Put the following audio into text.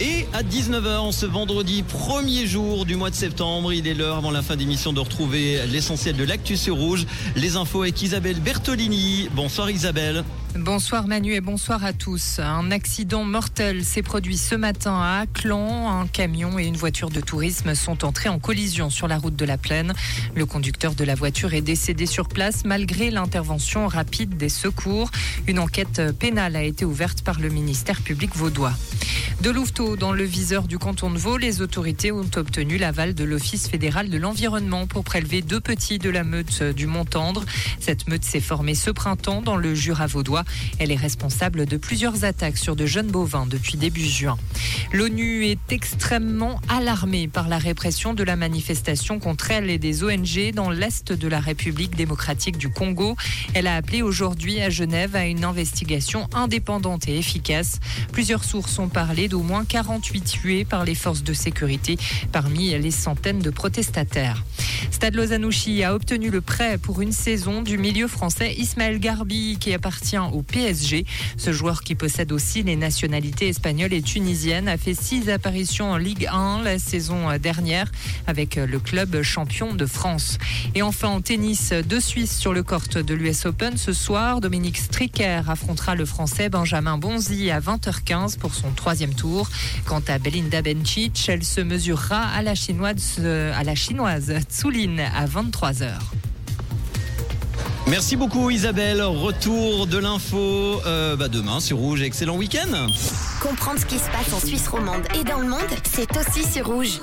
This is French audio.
Et à 19h, ce vendredi, premier jour du mois de septembre, il est l'heure avant la fin d'émission de retrouver l'essentiel de l'actu sur Rouge. Les infos avec Isabelle Bertolini. Bonsoir Isabelle. Bonsoir Manu et bonsoir à tous. Un accident mortel s'est produit ce matin à Aclan. Un camion et une voiture de tourisme sont entrés en collision sur la route de la Plaine. Le conducteur de la voiture est décédé sur place malgré l'intervention rapide des secours. Une enquête pénale a été ouverte par le ministère public vaudois. De Louveteau, dans le viseur du canton de Vaud, les autorités ont obtenu l'aval de l'Office fédéral de l'environnement pour prélever deux petits de la meute du Mont-Tendre. Cette meute s'est formée ce printemps dans le Jura vaudois. Elle est responsable de plusieurs attaques sur de jeunes bovins depuis début juin. L'ONU est extrêmement alarmée par la répression de la manifestation contre elle et des ONG dans l'est de la République démocratique du Congo. Elle a appelé aujourd'hui à Genève à une investigation indépendante et efficace. Plusieurs sources ont parlé d'au moins 48 tués par les forces de sécurité parmi les centaines de protestataires. Stade a obtenu le prêt pour une saison du milieu français Ismaël Garbi qui appartient au PSG. Ce joueur qui possède aussi les nationalités espagnoles et tunisiennes a fait six apparitions en Ligue 1 la saison dernière avec le club champion de France. Et enfin en tennis, deux Suisses sur le court de l'US Open ce soir. Dominique Stricker affrontera le français Benjamin Bonzi à 20h15 pour son troisième tour. Quant à Belinda Bencic, elle se mesurera à la chinoise, à la chinoise à 23h. Merci beaucoup Isabelle. Retour de l'info euh, bah demain sur Rouge. Excellent week-end. Comprendre ce qui se passe en Suisse romande et dans le monde, c'est aussi sur Rouge.